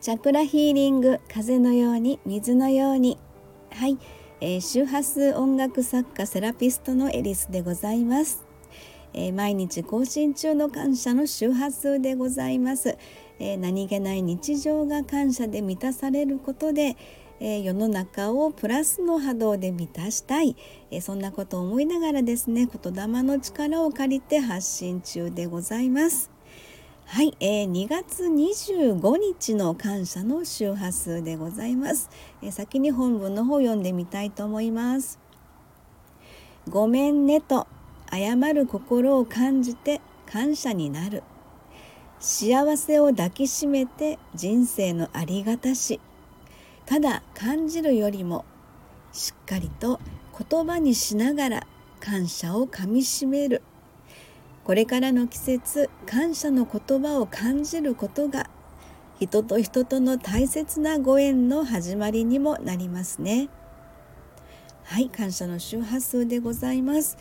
チャクラヒーリング風のように水のように。はい、えー、周波数音楽作家セラピストのエリスでございます、えー、毎日更新中の感謝の周波数でございます、えー、何気ない日常が感謝で満たされることで、え世の中をプラスの波動で満たしたい、えそんなことを思いながらですね言霊の力を借りて発信中でございます。はい、えー、2月25日の感謝の周波数でございます、えー、先に本文の方読んでみたいと思います。ごめんねと謝る心を感じて感謝になる。幸せを抱きしめて人生のありがたし。ただ感じるよりもしっかりと言葉にしながら感謝をかみしめる。これからの季節感謝の言葉を感じることが人と人との大切なご縁の始まりにもなりますね。はい感謝の周波数でございます。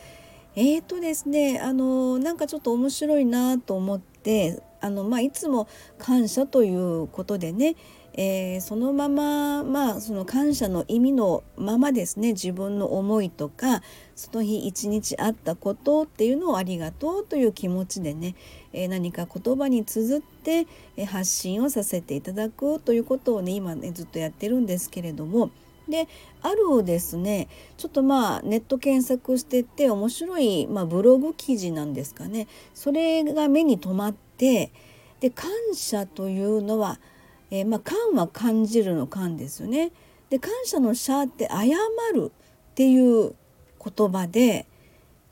えーとですねあのなんかちょっと面白いなと思ってあのまあいつも感謝ということでねえー、そのまままあその感謝の意味のままですね自分の思いとかその日一日あったことっていうのをありがとうという気持ちでね、えー、何か言葉に綴って、発信をさせていただくということをね今ねずっとやってるんですけれどもであるですねちょっとまあネット検索してて面白い、まあ、ブログ記事なんですかねそれが目に留まってで感謝というのはえー、まあ、感は感じるの感ですよね。で感謝の「謝」って「謝る」っていう言葉で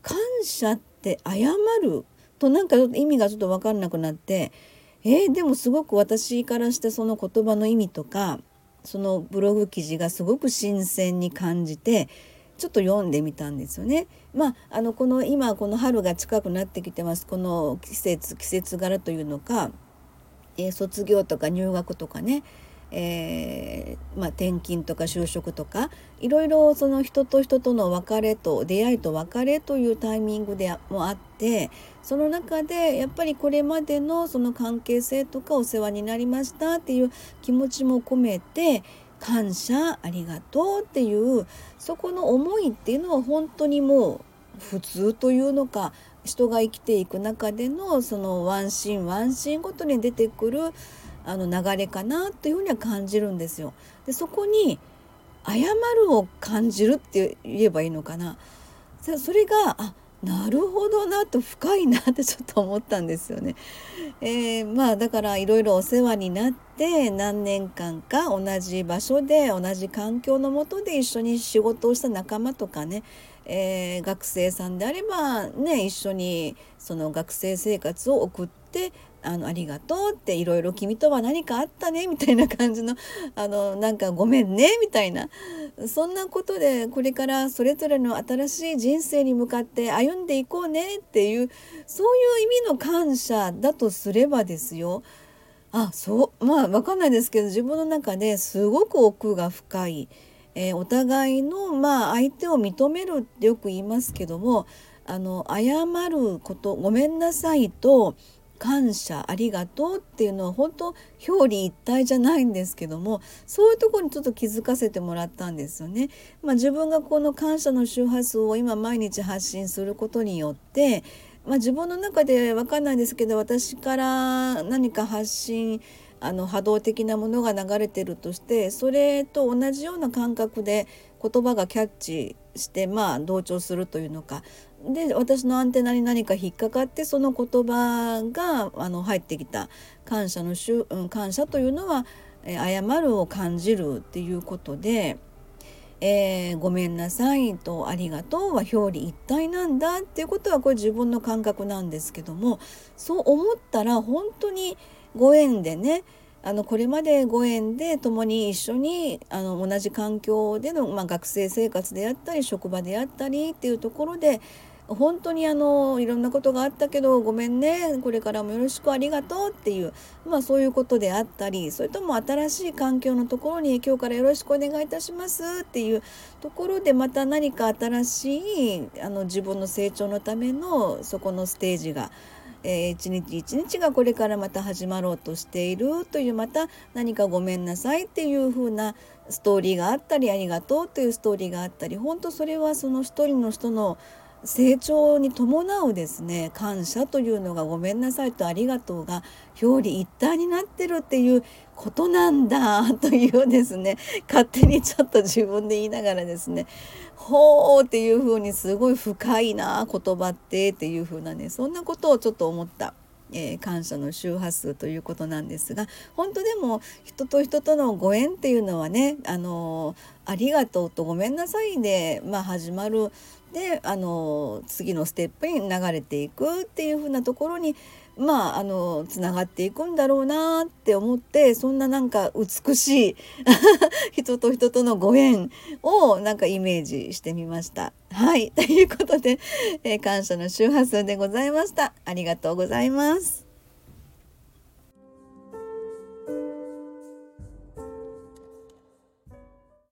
感謝って謝るとなんか意味がちょっと分かんなくなってえー、でもすごく私からしてその言葉の意味とかそのブログ記事がすごく新鮮に感じてちょっと読んでみたんですよね。まあ、あのこの今この春が近くなってきてますこの季節季節柄というのかえー、卒業とか入学とかね、えー、まあ、転勤とか就職とかいろいろその人と人との別れと出会いと別れというタイミングでもあってその中でやっぱりこれまでのその関係性とかお世話になりましたっていう気持ちも込めて感謝ありがとうっていうそこの思いっていうのは本当にもう普通というのか人が生きていく中でのそのワンシーンワンシーンごとに出てくるあの流れかなというふうには感じるんですよ。でそこに謝るを感じるって言えばいいのかな。それがあなるほどなと深いなってちょっと思ったんですよね。えー、まあだからいろいろお世話になって何年間か同じ場所で同じ環境のもとで一緒に仕事をした仲間とかね、えー、学生さんであればね一緒にその学生生活を送ってあのありがとうっていろいろ君とは何かあったねみたいな感じの あのなんかごめんねみたいな。そんなことでこれからそれぞれの新しい人生に向かって歩んでいこうねっていうそういう意味の感謝だとすればですよ。あそうまあ分かんないですけど自分の中ですごく奥が深い、えー、お互いのまあ相手を認めるってよく言いますけどもあの謝ることごめんなさいと感謝ありがとうっていうのは本当表裏一体じゃないんですけどもそういうとこにちょっと気づかせてもらったんですよね。まあ、自分がこの感謝の周波数を今毎日発信することによってまあ、自分の中で分かんないんですけど私から何か発信あの波動的なものが流れてるとしてそれと同じような感覚で言葉がキャッチしてまあ同調するというのか。で私のアンテナに何か引っかかってその言葉があの入ってきた。感謝のしゅ、うん、感謝というのは、え謝るを感じるっていうことで、えー、ごめんなさいとありがとうは表裏一体なんだっていうことはこれ自分の感覚なんですけどもそう思ったら本当にご縁でねあのこれまでご縁で共に一緒にあの同じ環境での、まあ、学生生活であったり職場であったりっていうところで本当にあのいろんなことがあったけどごめんねこれからもよろしくありがとうっていう、まあ、そういうことであったりそれとも新しい環境のところに今日からよろしくお願いいたしますっていうところでまた何か新しいあの自分の成長のためのそこのステージがえー、一日一日がこれからまた始まろうとしているというまた何かごめんなさいっていう風なストーリーがあったりありがとうというストーリーがあったり本当それはその一人の人の成長に伴うですね感謝というのがごめんなさいとありがとうが表裏一体になってるっていうことなんだ というですね勝手にちょっと自分で言いながらですねほうっていう風にすごい深いな言葉ってっていう風なねそんなことをちょっと思った。えー、感謝の周波数ということなんですが本当でも人と人とのご縁っていうのはねあのー、ありがとうとごめんなさいで、まあ、始まるであの次のステップに流れていくっていう風なところにまああのつながっていくんだろうなって思ってそんななんか美しい 人と人とのご縁をなんかイメージしてみました。はいということで、えー、感謝の周波数でございました。ありがとうございます。